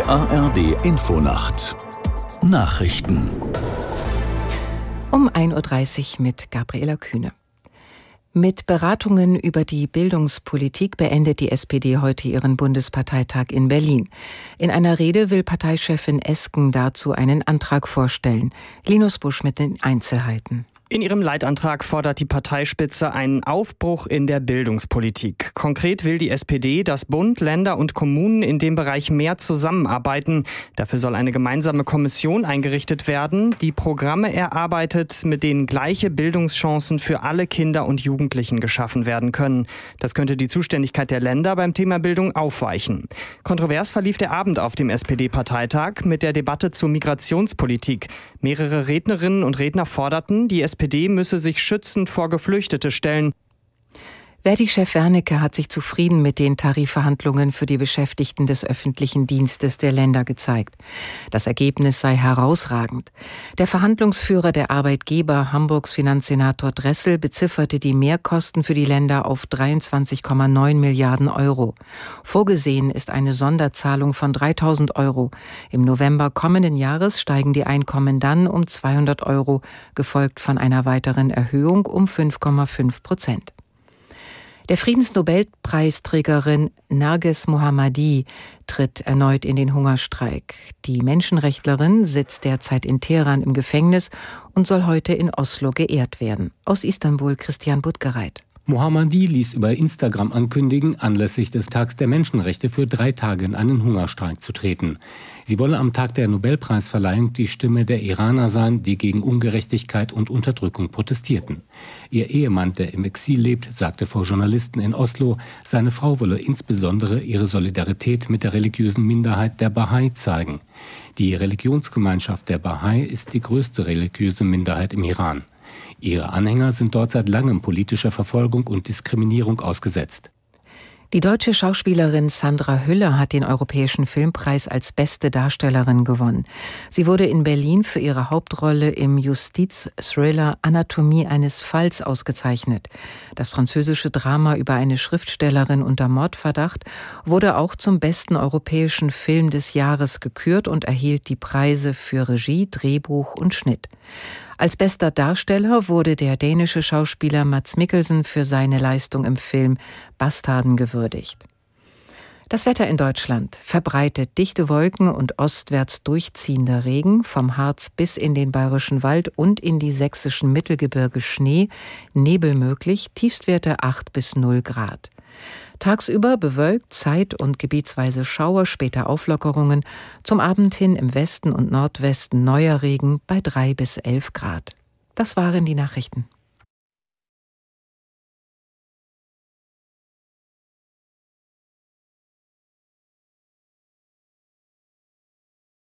Die ARD Infonacht Nachrichten um 1.30 Uhr mit Gabriela Kühne. Mit Beratungen über die Bildungspolitik beendet die SPD heute ihren Bundesparteitag in Berlin. In einer Rede will Parteichefin Esken dazu einen Antrag vorstellen. Linus Busch mit den Einzelheiten. In ihrem Leitantrag fordert die Parteispitze einen Aufbruch in der Bildungspolitik. Konkret will die SPD, dass Bund, Länder und Kommunen in dem Bereich mehr zusammenarbeiten. Dafür soll eine gemeinsame Kommission eingerichtet werden, die Programme erarbeitet, mit denen gleiche Bildungschancen für alle Kinder und Jugendlichen geschaffen werden können. Das könnte die Zuständigkeit der Länder beim Thema Bildung aufweichen. Kontrovers verlief der Abend auf dem SPD-Parteitag mit der Debatte zur Migrationspolitik. Mehrere Rednerinnen und Redner forderten, die SPD SPD müsse sich schützend vor Geflüchtete stellen. Verdi-Chef Wernicke hat sich zufrieden mit den Tarifverhandlungen für die Beschäftigten des öffentlichen Dienstes der Länder gezeigt. Das Ergebnis sei herausragend. Der Verhandlungsführer der Arbeitgeber, Hamburgs Finanzsenator Dressel, bezifferte die Mehrkosten für die Länder auf 23,9 Milliarden Euro. Vorgesehen ist eine Sonderzahlung von 3000 Euro. Im November kommenden Jahres steigen die Einkommen dann um 200 Euro, gefolgt von einer weiteren Erhöhung um 5,5 Prozent. Der Friedensnobelpreisträgerin Narges Mohammadi tritt erneut in den Hungerstreik. Die Menschenrechtlerin sitzt derzeit in Teheran im Gefängnis und soll heute in Oslo geehrt werden. Aus Istanbul Christian Buttgereit. Mohammadi ließ über Instagram ankündigen, anlässlich des Tags der Menschenrechte für drei Tage in einen Hungerstreik zu treten. Sie wolle am Tag der Nobelpreisverleihung die Stimme der Iraner sein, die gegen Ungerechtigkeit und Unterdrückung protestierten. Ihr Ehemann, der im Exil lebt, sagte vor Journalisten in Oslo, seine Frau wolle insbesondere ihre Solidarität mit der religiösen Minderheit der Bahai zeigen. Die Religionsgemeinschaft der Bahai ist die größte religiöse Minderheit im Iran. Ihre Anhänger sind dort seit langem politischer Verfolgung und Diskriminierung ausgesetzt. Die deutsche Schauspielerin Sandra Hüller hat den Europäischen Filmpreis als beste Darstellerin gewonnen. Sie wurde in Berlin für ihre Hauptrolle im Justiz-Thriller Anatomie eines Falls ausgezeichnet. Das französische Drama über eine Schriftstellerin unter Mordverdacht wurde auch zum besten europäischen Film des Jahres gekürt und erhielt die Preise für Regie, Drehbuch und Schnitt. Als bester Darsteller wurde der dänische Schauspieler Mats Mikkelsen für seine Leistung im Film Bastarden gewürdigt. Das Wetter in Deutschland verbreitet dichte Wolken und ostwärts durchziehender Regen, vom Harz bis in den bayerischen Wald und in die sächsischen Mittelgebirge Schnee, Nebel möglich, Tiefstwerte 8 bis 0 Grad. Tagsüber bewölkt, zeit- und gebietsweise Schauer, später Auflockerungen. Zum Abend hin im Westen und Nordwesten neuer Regen bei drei bis elf Grad. Das waren die Nachrichten.